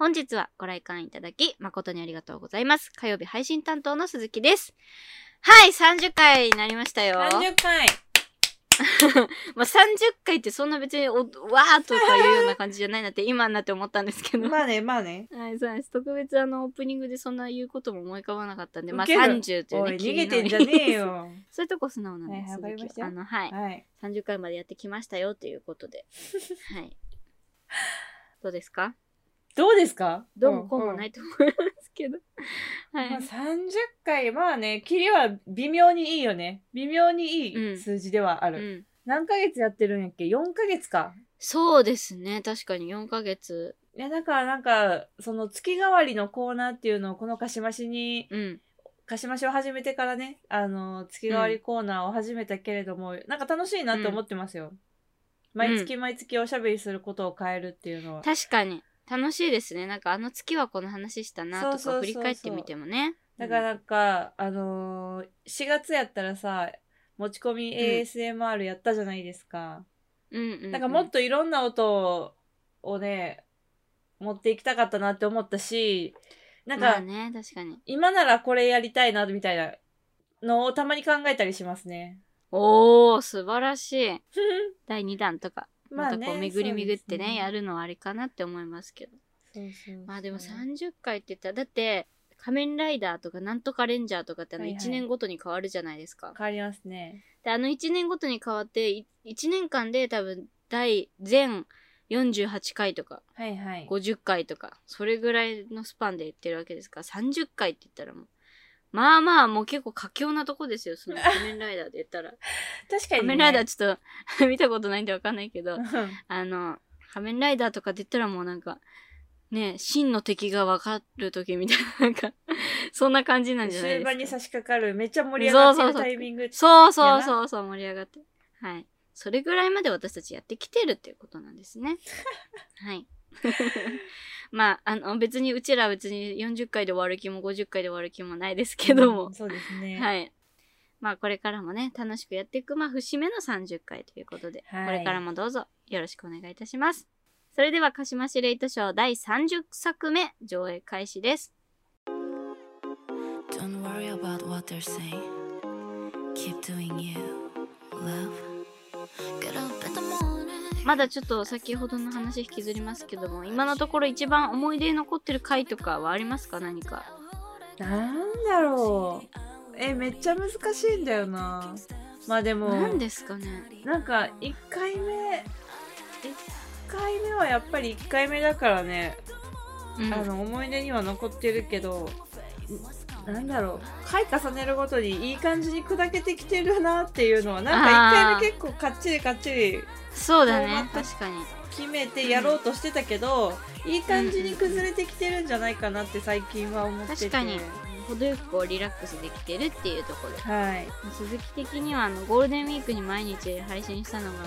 本日はご来館いただき誠にありがとうございます。火曜日配信担当の鈴木です。はい、30回になりましたよ。30回 まあ、30回ってそんな別にお、わーとかいうような感じじゃないなって今になって思ったんですけど。まあねまあねはい、そうなんです。特別あの、オープニングでそんな言うことも思い浮かばなかったんで、まあウケる30というね、逃げてんじゃねえよ そういうとこ素直なんです。はいあの、はい。はい30回までやってきましたよということで。はい。どうですか？どうですか？どうもこうもないいと思いますけど。はい。まあ、30回まあねキリは微妙にいいよね微妙にいうんい数字ではある、うん。何ヶ月やってるんやっけ？4ヶ月かそうですね。確かに4ヶ月。いやだからなんかその月替わりのコーナーっていうのをこのかしましにうん。かしましを始めてからねあの月替わりコーナーを始めたけれども、なんか楽しいなって思ってますよ、毎月毎月おしゃべりすることを変えるっていうのは、確かに。楽しいですね。なんかあの月はこの話したなとか振り返ってみてもね。だからなんか、あのー、4月やったらさ持ち込み ASMR やったじゃないですか、うん、うんうんうん。なんかもっといろんな音をね持っていきたかったなって思ったしなんか、まあね、確かに。今ならこれやりたいなみたいなのをたまに考えたりしますね。おー、素晴らしい。第2弾とか。ままあねたこう巡り巡ってねねやるのはありかなって思いますけど。まあでも30回って言ったら、だって、仮面ライダーとかなんとかレンジャーとかってあのはいはい1年ごとに変わるじゃないですか。変わりますね。で、あの1年ごとに変わって、い1年間で多分第全48回とかはいはい。50回とか、それぐらいのスパンで言ってるわけですから、30回って言ったらもう、まあまあもう結構佳境なとこですよ、その 仮面ライダーで言ったら。確かに、ね。仮面ライダーちょっと 見たことないんでわかんないけど、うんあの、仮面ライダーとかって言ったらもうなんか、ね、真の敵が分かる時みたいな、なんか、そんな感じなんじゃないですか。終盤に差し掛かる、めっちゃ盛り上がってるそうそうそうタイミング。そうそうそうそう、盛り上がって。はい。それぐらいまで私たちやってきてるっていうことなんですね。はい。まあ、あの、別に、うちらは別に40回で終わる気も50回で終わる気もないですけどもうん。そうですね。はい。まあ、これからもね、楽しくやっていく、まあ、節目の30回ということで、はいこれからもどうぞよろしくお願いいたします。それでは、鹿島市レイトショー第30作目、上映開始です。Don't worry about what they're saying. Keep doing you, love. Get up in the morning. まだちょっと先ほどの話引きずりますけども、今のところ一番思い出に残ってる回とかはありますか？何か。なんだろう。え、めっちゃ難しいんだよな。まあでも、何ですかね？なんか、1回目、1回目はやっぱり1回目だからね、うんあの、思い出には残ってるけど、んなんだろう回重ねるごとにいい感じに砕けてきてるなっていうのはなんか1回目結構かっちりかっちりそうだね確かに決めてやろうとしてたけど、いい感じに崩れてきてるんじゃないかなって最近は思ってて。確かに。程よくこうリラックスできてるっていうところ。ではい。鈴木的にはあのゴールデンウィークに毎日配信したのが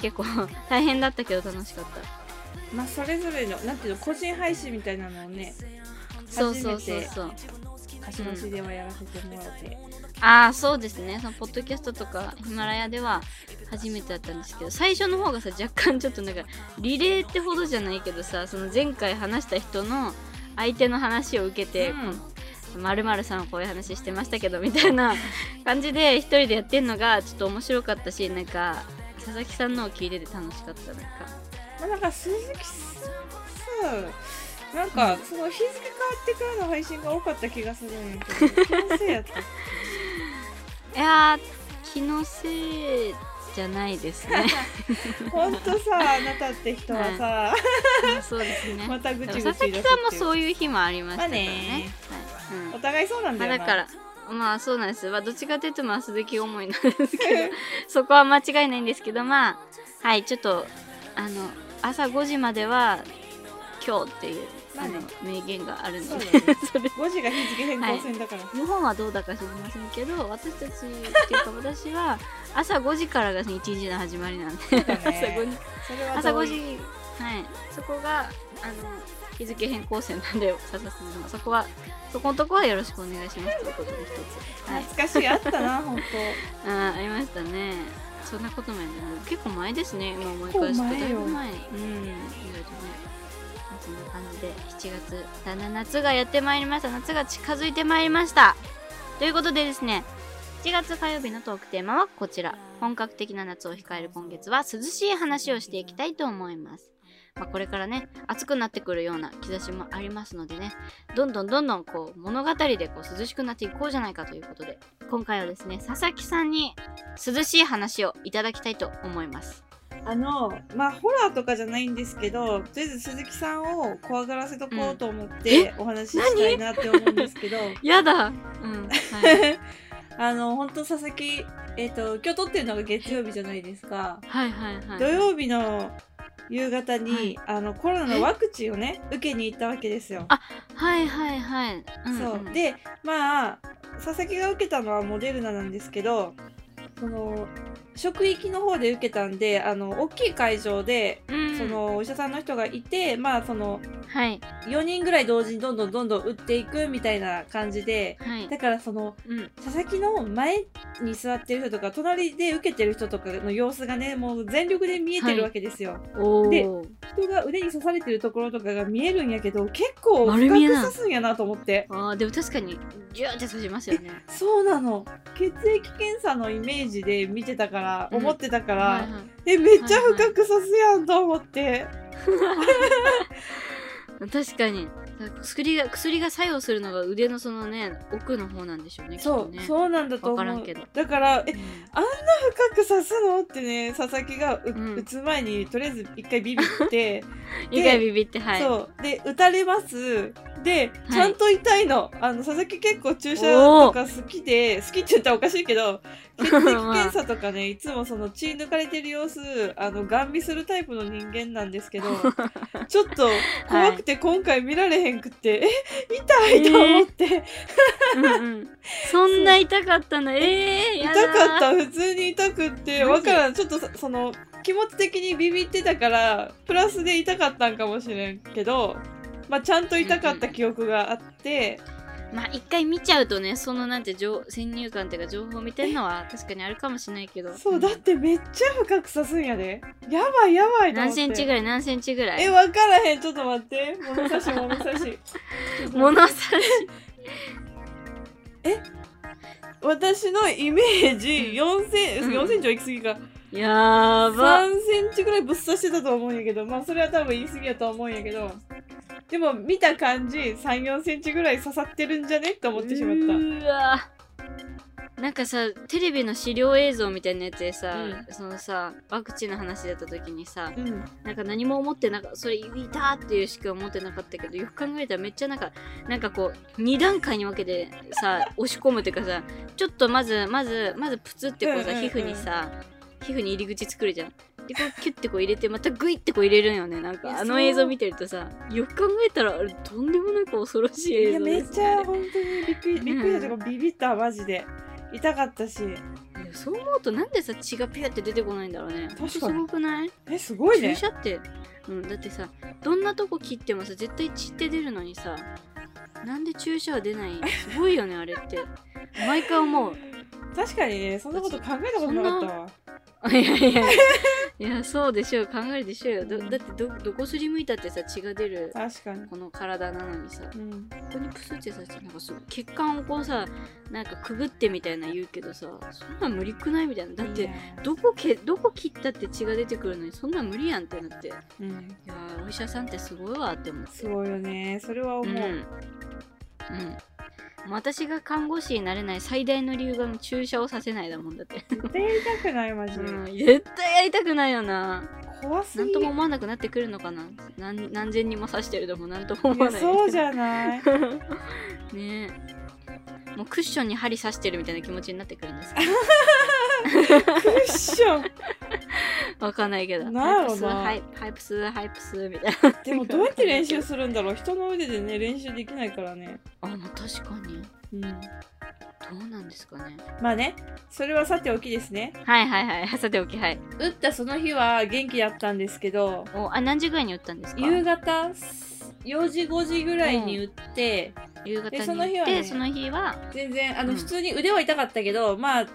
結構大変だったけど楽しかった。まあそれぞれのなんていうの個人配信みたいなのをねそうそうそうそう貸し出しではやらせてもらって、ああそうですね。そのポッドキャストとかヒマラヤでは初めてだったんですけど最初の方がさ若干ちょっとなんかリレーってほどじゃないけどさその前回話した人の相手の話を受けて、まるまるさんはこういう話してましたけどみたいな感じで一人でやってんのがちょっと面白かったしなんか佐々木さんのを聞いてて楽しかったなんか。まあ、なんか鈴木さんさなんかその日付変わってからの配信が多かった気がするんやけど気のせいやった。っ いやー気のせいじゃないですね。けほんとさあなたって人はさ、そうですね。またぐちぐち佐々木さんもそういう日もありましたからね,、まあね。はい。うん。お互いそうなんまあ、だよな、だからまあそうなんです、まあ、どっちかというとまあ鈴木思いなんですけど そこは間違いないんですけどまあはいちょっとあの朝5時までは今日っていうまあね名言があるので。ね。それ。5時が日付変更線だから、日本はどうだか知りませんけど私たちっていうか私は朝5時からが一日の始まりなんで、ね。朝5時。朝5同意。時はい。そこがあの日付変更線なんで笹さんのそこはそこのとこはよろしくお願いします。ということで一つ。はい。懐かしい。あったな 本あーありましたね。そんなこともやね結構前ですね。今思い返すと。だいぶ前。うん。意外とね夏だっ感じで7月だんだん夏がやってまいりました。夏が近づいてまいりました。ということでですね7月火曜日のトークテーマはこちら。本格的な夏を控える今月は涼しい話をしていきたいと思います。まあ、これからね暑くなってくるような兆しもありますのでねどんどんどんどんこう物語でこう涼しくなっていこうじゃないかということで今回はですね佐々木さんに涼しい話をいただきたいと思います。あのまあホラーとかじゃないんですけどとりあえず鈴木さんを怖がらせとこうと思ってお話ししたいなって思うんですけど、やだ。うん。はい。あの本当佐々木えっ、と今日撮ってるのが月曜日じゃないですか、はいはいはい。土曜日の夕方に、はい。あのコロナのワクチンをね受けに行ったわけですよ。はいはいはい、うん。そう。でまあ佐々木が受けたのはモデルナなんですけどその職域の方で受けたんであの大きい会場でうん。そのお医者さんの人がいて、まあそのはい。4人ぐらい同時にどんどんどんどん打っていくみたいな感じではい。だからそのうん。佐々木の前に座ってる人とか隣で受けてる人とかの様子がねもう全力で見えてるわけですよ。でおお人が腕に刺されてるところとかが見えるんやけど結構深く刺すんやなと思って。あーでも確かにギューって刺しますよね。そうなの。血液検査のイメージで見てたから、うん思ってたから、えめっちゃ深く刺すやんと思って、確かに。薬が薬が作用するのが腕のそのね奥の方なんでしょうねそう、ね。そうなんだと思う。だからえうん。深く刺すの？ってね佐々木がう、うん。打つ前にとりあえず一回ビビって。一回ビビってはい。そう。で打たれますでい。ちゃんと痛いの,、あの佐々木結構注射とか好きで好きって言ったらおかしいけど 血液検査とかねいつもその血抜かれてる様子あのガン見するタイプの人間なんですけど ちょっと怖くて今回見られへんくって、え痛いと思って、うんうん。そんな痛かったの？ええー、や痛だかった。普通に痛くってわからん。ちょっとそその気持ち的にビビってたからプラスで痛かったんかもしれんけど、まあ、ちゃんと痛かった記憶があって、まあ一回見ちゃうとねそのなんて情先入観っていうか情報見てんのは 確かにあるかもしれないけど。そうだってめっちゃ深く刺すんやで。やばいやばい何センチぐらい？何センチぐらい？えわからへん。ちょっと待って。物差し物差し。物差し。私のイメージ4センうん。4センチは行き過ぎか、やーば。3センチぐらいぶっ刺してたと思うんやけど。まあそれは多分言い過ぎやと思うんやけどでも見た感じ3 4センチぐらい刺さってるんじゃね？って思ってしまっうーわ。なんかさテレビの資料映像みたいなやつでさ、うそのさワクチンの話だった時にさたうん。なんか何も思ってなかそれいたっていうしか思ってなかったけどよく考えたらめっちゃなんかなんかこう2段階に分けてさ 押し込むっていうかさちょっとまずまずまずプツってこうさ、うんうんうん。皮膚にさ皮膚に入り口作るじゃん。でこうキュッてこう入れてまたグイってこう入れるんよね。なんいやかあの映像見てるとさよく考えたらあれとんでもなく恐ろしいい映やめっち像ですね。ゃ本当にびっくりびっくりした。とかビビったマジで。痛かったし。いやそう思うとなんでさ血がピュって出てこないんだろうね。すごくない？えすごいね。注射って、うん、だってさどんなとこ切ってもさ絶対血って出るのにさなんで注射は出ない？すごいよねあれって。毎回思う。確かにねそんなこと考えたことなかったわ。いやいやいやそうでしょう。考えるでしょうよ。どだってどどこすりむいたってさ血が出る確かに。この体なのにさ。うん。ここにプスってさなんかそう血管をこうさなんかくぐってみたいな言うけどさそんなん無理くないみたいな。だっていや。どこけどこ切ったって血が出てくるのにそんなん無理やんってなって。いうん。やーお医者さんってすごいわって思って。すごいよね。それは思う、うん、うん、私が看護師になれない最大の理由が注射をさせないだもんだって、絶対やりたくないマジ。で、うん、絶対やりたくないよな。怖すぎ。なんとも思わなくなってくるのかな。何何千人も刺してるでもなんとも思わない。そうじゃない。ね。えもうクッションに針刺してるみたいな気持ちになってくるんですけ クッション。どわかんないけど。なんやろなはいプスはいプスみたいな。でもどうやって練習 するんだろう。人の腕でね練習できないからね。あまあ確かに。うん。どうなんですかね。まあねそれはさておきですね。はいはいはい。さておきはい。打ったその日は元気だったんですけどおあ何時ぐらいに打ったんですか？夕方4時5時ぐらいに打って、夕方にでその日はねその日は？全然あの、うん普通に腕は痛かったけどまあ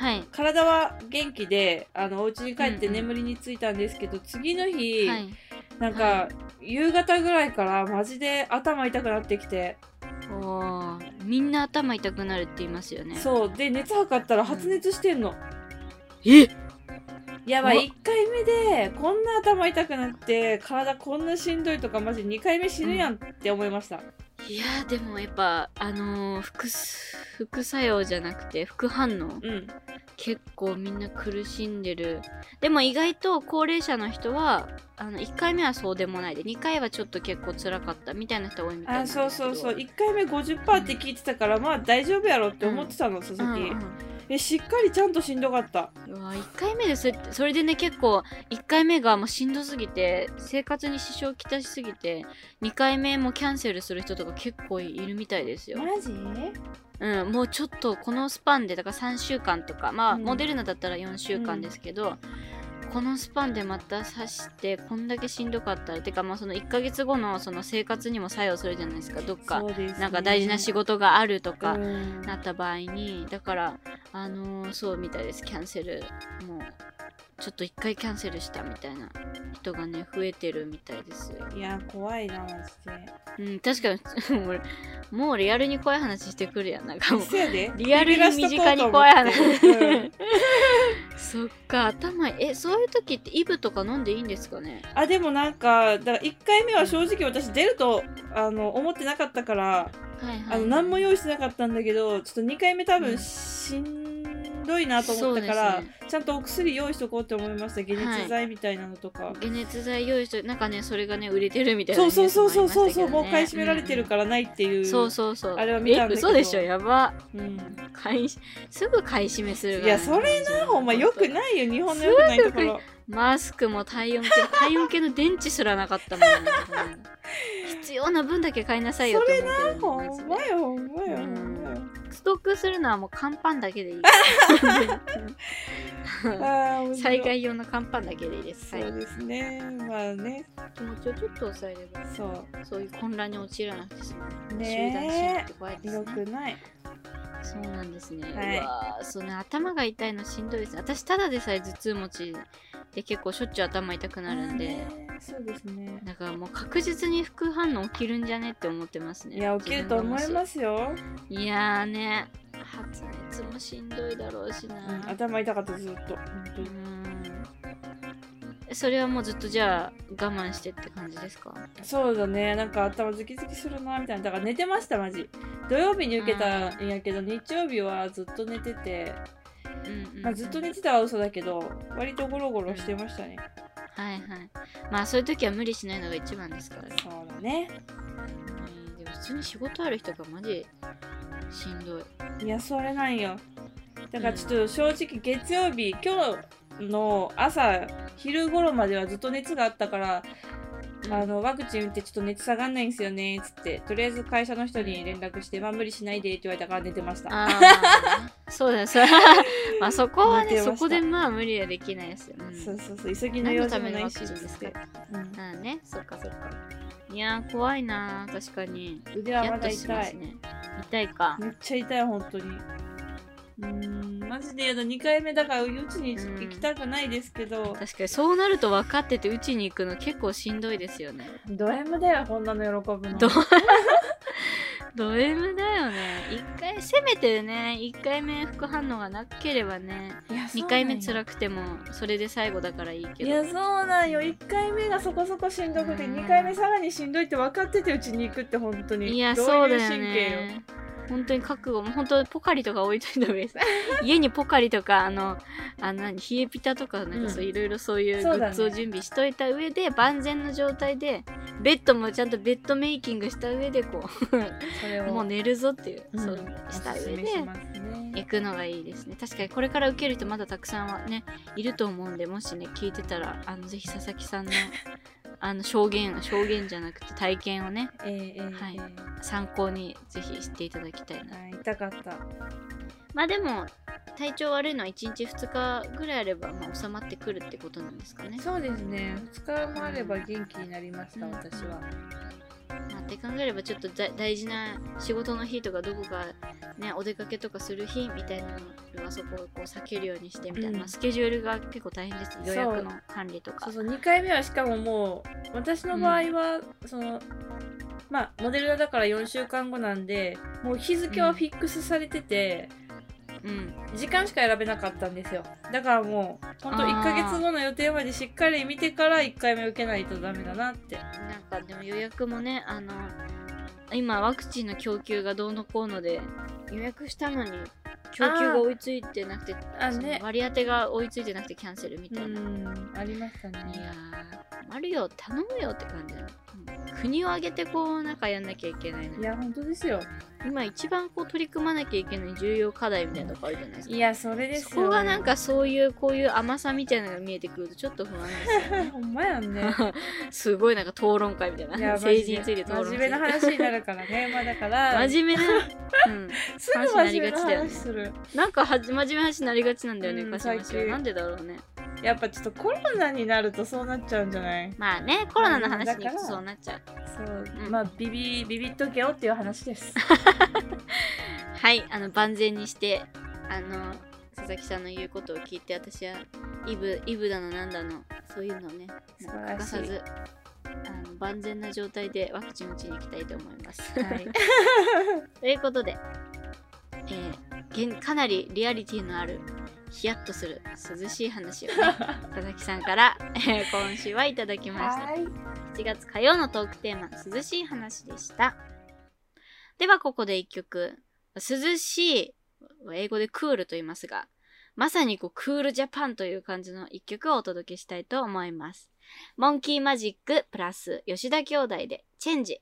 はい。体は元気であのお家に帰ってうんうん。眠りについたんですけど、次の日、はい。なんか、は夕方ぐらいからマジで頭痛くなってきて。みんな頭痛くなるって言いますよね。そう。で熱測ったら発熱してんの、え？やばい。うわ1回目でこんな頭痛くなって体こんなしんどいとかマジ2回目死ぬやんって思いました、いやーでもやっぱあのー副す副作用じゃなくて副反応。うん。結構みんな苦しんでる。でも意外と高齢者の人はあの1回目はそうでもないで2回はちょっと結構辛かったみたいな人多いみたいなそうそうそう。1回目50%って聞いてたから、まあ大丈夫やろって思ってたの、佐々木、うんうんえしっかりちゃんとしんどかった。うわ1回目でそれそれでね結構1回目がもうしんどすぎて生活に支障をきたしすぎて2回目もキャンセルする人とか結構いるみたいですよ、マジ？うん、もうちょっとこのスパンでだから3週間とかまあ、うん。モデルナだったら4週間ですけど、このスパンでまた刺してこんだけしんどかったらてかまあその1ヶ月後のその生活にも作用するじゃないですか。どっか、ね。なんか大事な仕事があるとか、うん。なった場合にだからあのーそうみたいです。キャンセルもうちょっと一回キャンセルしたみたいな人がね増えてるみたいです。よいや怖いなマジで。うん確かに。俺もうリアルに怖い話してくるやん。なんかもうリアルに身近に怖い話。そっか頭えそういう時ってイブとか飲んでいいんですかね？あでもなんかだから1回目は正直私出るとあの思ってなかったからはいはい。あの何も用意してなかったんだけどちょっと2回目多分うんしんどいなと思ったから、ね。ちゃんとお薬用意しとこうって思いました。解熱剤みたいなのとか、解熱剤用意してなんかねそれがね売れてるみたいなそうそうそうそうそうもう買い占められてるからないっていう、そうそうそう。あれは見たんだけど。でしょ？やば。うん。買いすぐ買い占めするいやそれなほんまよくないよ日本のよくないところ。マスクも体温計体温計の電池すらなかったもんね 必要な分だけ買いなさいよって思うけどほんまよほんまよ、うんほんまよストックするのはもう乾パンだけでいい。災害用の乾パンだけでいいです、はい。そうですね。まあね。気持ちをちょっと抑えれば。そそういう混乱に陥らなくて済む。う集団ね心理って怖いですね。くない？そうなんですね、はい。うわーそうね頭が痛いのしんどいです私ただでさえ頭痛持ちで結構しょっちゅう頭痛くなるんで、そうですね。だからもう確実に副反応起きるんじゃねって思ってますね。いや起きると思いますすよ、いやーね。発熱もしんどいだろうしな、うん、頭痛かったずっと。本当うにん。それはもうずっとじゃあ我慢してって感じですか？そうだね。なんか頭ズキズキするなみたいな。だから寝てましたマジ。土曜日に受けたんやけど日曜日はずっと寝てて、うんうんまあ、ずっと寝てたは嘘だけど割とゴロゴロしてましたね、はいはい。まあそういう時は無理しないのが一番ですから。ねそうだね。うんでも普通に仕事ある人がマジしんどい。いやそれなんよ。だからちょっと正直月曜日今日の朝昼頃まではずっと熱があったから、あのワクチン打ってちょっと熱下がんないんですよねっつって。とりあえず会社の人に連絡して、まあ無理しないでって言われたから寝てました。そうだよ。それ まあそこはねそこでまあ無理はできないですよ、うん。そうそうそう急ぎの用事もないし何のためのワクチンですか？つって。うん。ねそっかそっか。いやー怖いなー確かに。腕はまだ痛い、ね。痛いか。めっちゃ痛い本当に。うーんマジでやだ2回目だからうちに行きたくないですけど、確かにそうなると分かっててうちに行くの結構しんどいですよね。ド M だよこんなの喜ぶの。ドド M だよね。一回せめてね1回目副反応がなければねいや2回目い辛くてもそれで最後だからいいけど。いやそうなんよ。1回目がそこそこしんどくてうん2回目さらにしんどいって分かっててうちに行くって本当に。いやどそうだよね本当に覚悟も本当ポカリとか置いといた方がいい。で す家にポカリとかあのあの何冷えピタとかなんかそううんいろいろそういうグッズを準備しといた上で、万全の状態でベッドもちゃんとベッドメイキングした上でこう もう寝るぞっていう、うんそうした上で行くのがいいですね。確かにこれから受ける人まだたくさんはねいると思うんでもしね聞いてたらあのぜひ佐々木さんのあの証言証言じゃなくて体験をねえーえーはい。えー参考にぜひ知っていただきたいな。はい痛かった。まあでも体調悪いのは1日2日ぐらいあれば、まあ、収まってくるってことなんですかね。そうですね。2日もあれば元気になりましたうん。私はまあ、って考えればちょっとだ大事な仕事の日とかどこかねお出かけとかする日みたいなのあそこをこう避けるようにしてみたいな、うん。まあスケジュールが結構大変です。予約の管理とか。そうそう。2回目はしかももう私の場合は、そのまあモデルナだから4週間後なんでもう日付はフィックスされてて、うん時間しか選べなかったんですよ。だからもうほんとあー1ヶ月後の予定までしっかり見てから1回目受けないとダメだなって。なんかでも予約もねあの今ワクチンの供給がどうのこうので予約したのに供給が追いついてなくてね。割り当てが追いついてなくてキャンセルみうたいな、ありましたね。やー困るよ頼むよって感じだよ、うん国を挙げてこうなんかやんなきゃいけないの。いや本当ですよ。今一番こう取り組まなきゃいけない重要課題みたいなとこあるじゃないですか。いやそれですよそこがなんかそういうこういう甘さみたいなのが見えてくるとちょっと不安ですよね。ほんまやんね。すごいなんか討論会みたいな。いや政治について討論真面目な話になるからね。まあだから。真面目な、うん、すぐ真面目な話だよね。話するなんかはじ真面目な話になりがちなんだよね、うん鹿島氏は。最近なんでだろうね。やっぱちょっとコロナになるとそうなっちゃうんじゃない？まあね、コロナの話に行くとそうなっちゃう。そう、うんまあビビビビっとけよっていう話です はい、あの、万全にして、あの、佐々木さんの言うことを聞いて、私は、イブ、イブだのなんだの、そういうのをね、欠かさず、あの万全な状態でワクチン打ちに行きたいと思います。はい ということで、えー現かなりリアリティのあるヒヤッとする涼しい話をね 佐々木さんから、えー今週はいただきました。はい。7月火曜のトークテーマ涼しい話でした。ではここで一曲。涼しい英語でクールと言いますがまさにこうクールジャパンという感じの一曲をお届けしたいと思います。モンキーマジックプラス吉田兄弟でチェンジ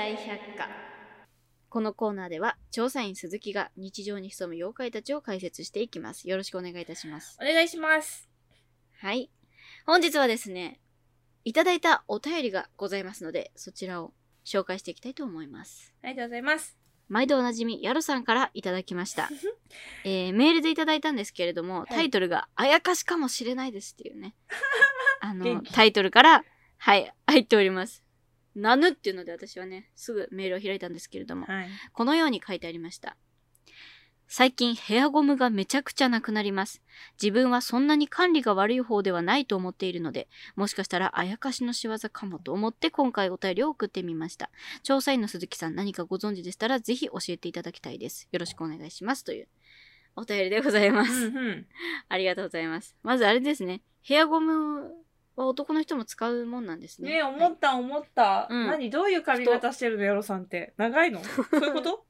大百科。このコーナーでは調査員鈴木が日常に潜む妖怪たちを解説していきます。よろしくお願いいたします。お願いします。はい。本日はですねいただいたお便りがございますのでそちらを紹介していきたいと思います。ありがとうございます。毎度おなじみやろさんからいただきました、えーメールでいただいたんですけれども、い。タイトルが「あやかしかもしれないです」っていうね。あのタイトルから、はい、入っております。なぬっていうので私はね、すぐメールを開いたんですけれども、はい。このように書いてありました。最近ヘアゴムがめちゃくちゃなくなります。自分はそんなに管理が悪い方ではないと思っているので、もしかしたらあやかしの仕業かもと思って今回お便りを送ってみました。調査員の鈴木さん何かご存知でしたらぜひ教えていただきたいです。よろしくお願いします。というお便りでございます。うんうん。ありがとうございます。まずあれですね。ヘアゴムは男の人も使うもんなんですね。ね思った思った。うん何どういう髪型してるの、ヨロさんって。長いの？そういうこと？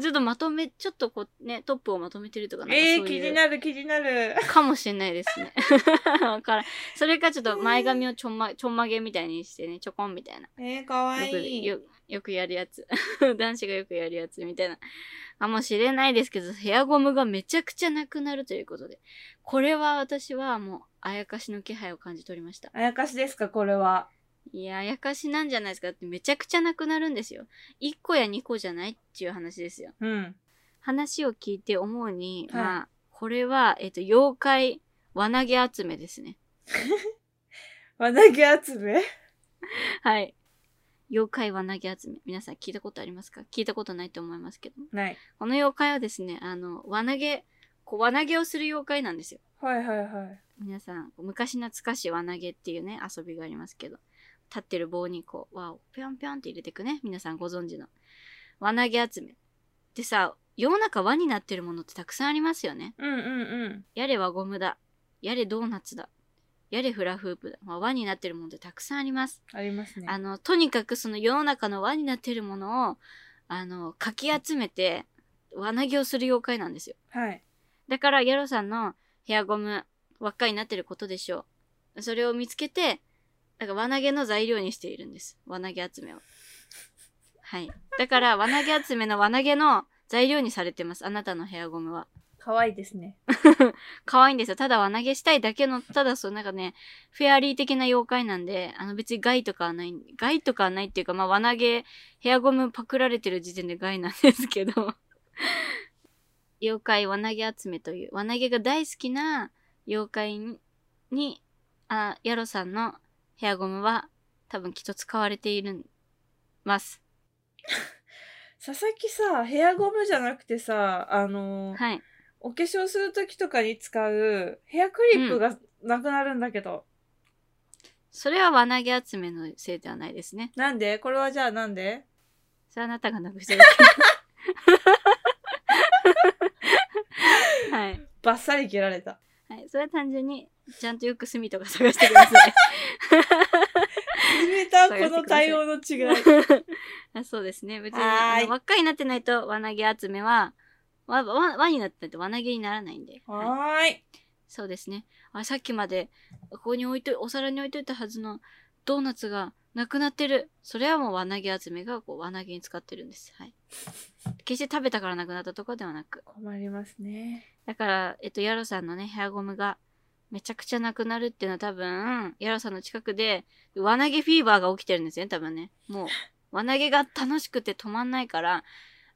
ちょっとまとめ、ちょっとこうね、トップをまとめてるとかなんかえー、そういう気になる気になる。かもしれないですね。わからんそれかちょっと前髪をちょんま、ちょんまげみたいにしてね、ちょこんみたいな。えー、かわよくいい。よよくやるやつ。男子がよくやるやつみたいな。かもしれないですけど、ヘアゴムがめちゃくちゃなくなるということで。これは私はもう、あやかしの気配を感じ取りました。あやかしですか、これは。いや、あやかしなんじゃないですかだってめちゃくちゃなくなるんですよ。1個や2個じゃないっていう話ですよ。うん。話を聞いて思うに、はいまあ、これは、えっ、と、妖怪輪投げ集めですね。輪投げ集め？はい。妖怪輪投げ集め。皆さん聞いたことありますか？聞いたことないと思いますけど。ない。この妖怪はですね、あの、輪投げ、こう輪投げをする妖怪なんですよ。はいはいはい。皆さん、昔懐かしい輪投げっていうね、遊びがありますけど、立ってる棒にこう、輪をぴょんぴょんって入れていくね。皆さんご存知の。輪投げ集め。でさ、世の中輪になってるものってたくさんありますよね。うんうんうん。やれ輪ゴムだ。やれドーナツだ。やれフラフープだ。まあ、輪になってるものってたくさんあります。ありますね。あの、とにかくその世の中の輪になってるものを、あの、かき集めて、輪投げをする妖怪なんですよ。はい。だから、ヤロさんのヘアゴム、輪っかになってることでしょう。それを見つけて、だから輪投げの材料にしているんです。輪投げ集めを。はい。だから、輪投げ集めの輪投げの材料にされてます。あなたのヘアゴムは。かわいいですね。可愛いんですよ。ただ輪投げしたいだけの、ただそう、なんかね、フェアリー的な妖怪なんで、あの別に害とかはない、害とかはないっていうか、まあ輪投げ、ヘアゴムパクられてる時点で害なんですけど、妖怪輪投げ集めという、輪投げが大好きな妖怪に、にあ、ヤロさんのヘアゴムは多分きっと使われている、ます。佐々木さ、ヘアゴムじゃなくてさ、あのーはい。お化粧するときとかに使うヘアクリップがなくなるんだけど。それは輪投げ集めのせいではないですね。なんで？これはじゃあなんで？それはあなたがなくしただけ。はい。バッサリ切られた。はい。それは単純に、ちゃんとよく隅とか探してください。決めたこの対応の違い。あそうですね。別に、輪っかになってないと輪投げ集めは、輪、輪、輪になってないと輪投げにならないんで。はいはーい。そうですね。あ、さっきまで、ここに置いとい、お皿に置いといたはずのドーナツがなくなってる。それはもう輪投げ集めが、こう、輪投げに使ってるんです。はい。決して食べたからなくなったとかではなく。困りますね。だから、えっと、ヤロさんのね、ヘアゴムがめちゃくちゃなくなるっていうのは多分、ヤロさんの近くで、輪投げフィーバーが起きてるんですよね、多分ね。もう、輪投げが楽しくて止まんないから、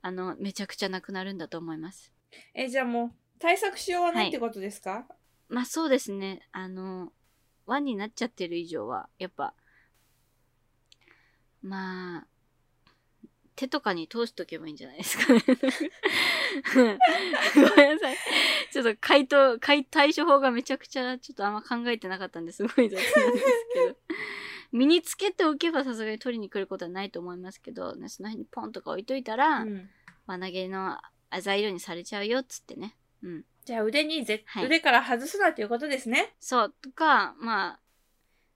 あの、めちゃくちゃなくなるんだと思います。え、じゃあもう、対策しようはないってことですか、まあそうですね、あの、輪になっちゃってる以上は、やっぱ、まあ、手とかに通しとけばいいんじゃないですかね。ごめんなさい。ちょっと回答、回対処法がめちゃくちゃちょっとあんま考えてなかったんですごい雑なんですけど。身につけておけばさすがに取りに来ることはないと思いますけど、ね、その辺にポンとか置いといたら、うん。輪投げのあ材料にされちゃうよっつってね。うん。じゃあ腕にぜ、はい腕から外すなということですね。そう、とか、まあ、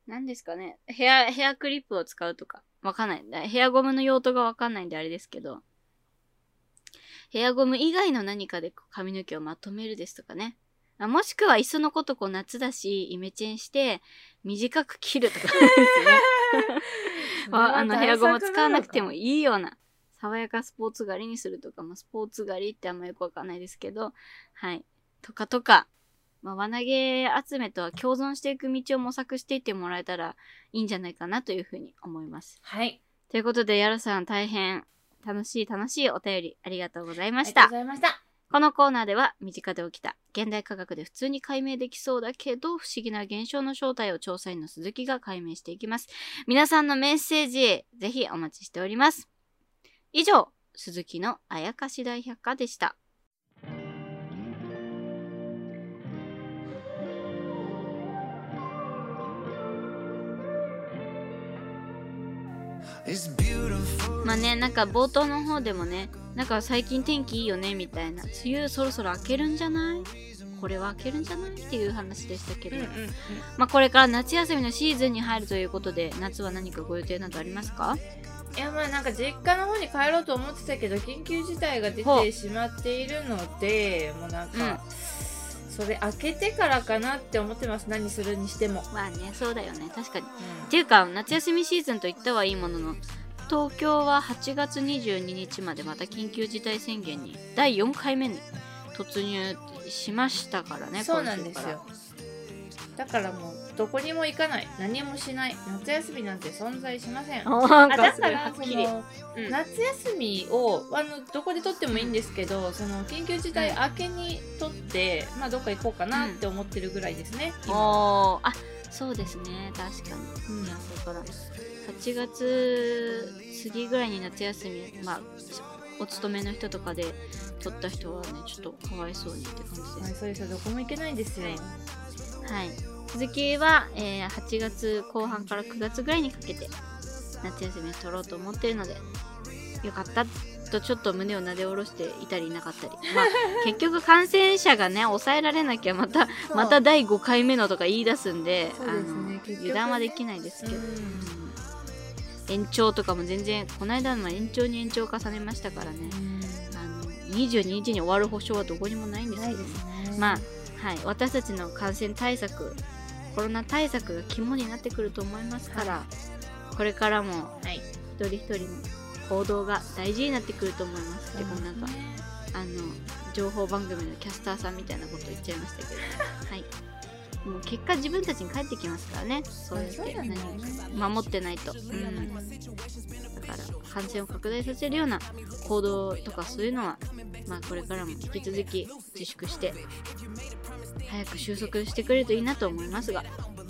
何ですかね。ヘア、ヘアクリップを使うとか。わかんない。だヘアゴムの用途がわかんないんであれですけど。ヘアゴム以外の何かで髪の毛をまとめるですとかね。あもしくは、いっそのことこう夏だし、イメチェンして、短く切るとかですね。ああの、ヘアゴム使わなくてもいい。いいような、爽やかスポーツ狩りにするとか、まあ、スポーツ狩りってあんまよくわかんないですけど、はい。とかとか、まあ、輪投げ集めとは共存していく道を模索していってもらえたらいいんじゃないかなというふうに思います。はい。ということで、やろさん大変楽しい楽しいお便りありがとうございまありがとうした。ございました。このコーナーでは身近で起きた現代科学で普通に解明できそうだけど不思議な現象の正体を調査員の鈴木が解明していきます。皆さんのメッセージぜひお待ちしております。以上、鈴木のあやかし大百科でした。まあね、なんか冒頭の方でもね、なんか最近天気いいよねみたいな、梅雨そろそろ明けるんじゃない？これは明けるんじゃない？っていう話でしたけど、まあこれから夏休みのシーズンに入るということで、夏は何かご予定などありますか？いやまあなんか実家の方に帰ろうと思ってたけど緊急事態が出てしまっているのでもうなんか、それ開けてからかなって思ってます。何するにしても、まあね、そうだよね、確かに。っていうか、夏休みシーズンと言ったはいいものの、東京は8月22日までまた緊急事態宣言に第4回目に突入しましたからね、そうなんですよ。だからもうどこにも行かない。何もしない。夏休みなんて存在しません。あだからそはっきり。の、うん。夏休みをあのどこで取ってもいいんですけどその緊急事態明けに取って、まあどっか行こうかなって思ってるぐらいですね、今。おー。あそうですね。確かに、いやだか。ら8月過ぎぐらいに夏休みまあお勤めの人とかで取った人はねちょっとかわいそうにって感じです。はい、そうですよ。どこも行けないんですよ、はいはい続きは、えー8月後半から9月ぐらいにかけて夏休みを取ろうと思ってるのでよかったとちょっと胸をなで下ろしていたりいなかったり。まあ結局感染者がね抑えられなきゃまたまた第5回目のとか言い出すんでね。あのね油断はできないですけど、うん。うん延長とかも全然この間の延長に延長を重ねましたからね。あの22日に終わる保証はどこにもないんですけど。ね。まあ、はい、私たちの感染対策コロナ対策が肝になってくると思いますから、これからもはい。一人一人の行動が大事になってくると思いますってこうなんかあの情報番組のキャスターさんみたいなこと言っちゃいましたけど。はいもう結果自分たちに返ってきますからね。そうやって何も守ってないと、うん、だから感染を拡大させるような行動とかそういうのはまあこれからも引き続き自粛して早く収束してくれるといいなと思いますが。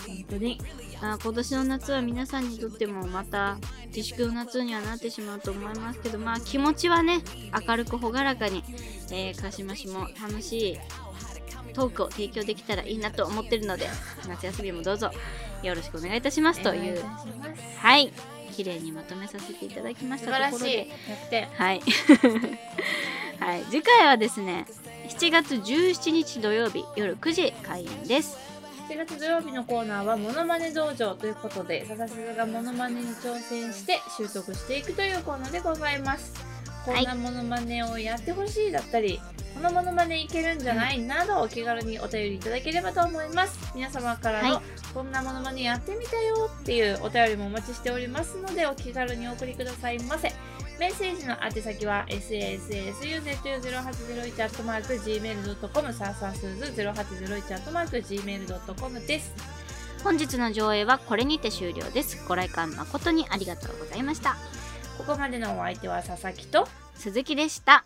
本当にあ今年の夏は皆さんにとってもまた自粛の夏にはなってしまうと思いますけどまあ気持ちはね明るく朗らかに、えー、鹿島市も楽しいトークを提供できたらいいなと思ってるので夏休みもどうぞよろしくお願いいたしますというはい綺麗にまとめさせていただきまし素たところ晴らしいで100点はい、はい、次回はですね7月17日土曜日夜9時開演です。7月土曜日のコーナーはモノマネ道場ということで笹鈴がモノマネに挑戦して習得していくというコーナーでございますこんなモノマネをやってほしいだったり、このモノマネいけるんじゃないなどお気軽にお便りいただければと思います。皆様からの、はい。こんなモノマネやってみたよっていうお便りもお待ちしておりますのでお気軽にお送りくださいませ。メッセージの宛先は sassunet0801-gmail.com サーサースーズ 0801-gmail.com です。本日の上映はこれにて終了です。ご来館誠にありがとうございましたここまでのお相手は佐々木と鈴木でした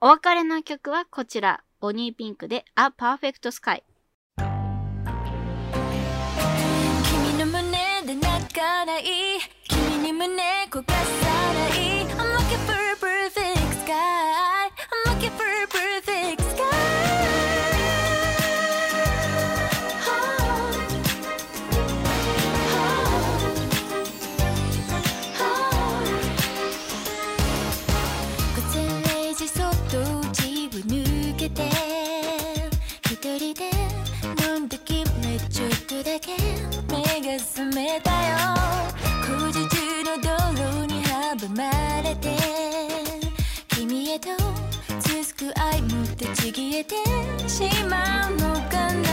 お別れの曲はこちらボニーピンクで A Perfect Sky 君の胸で泣かない君に胸焦がさない I'm looking for a perfect sky I'm looking for a perfect が覚めたよ。工事中の道路に阻まれて君へと続く愛もってちぎれてしまうのかな。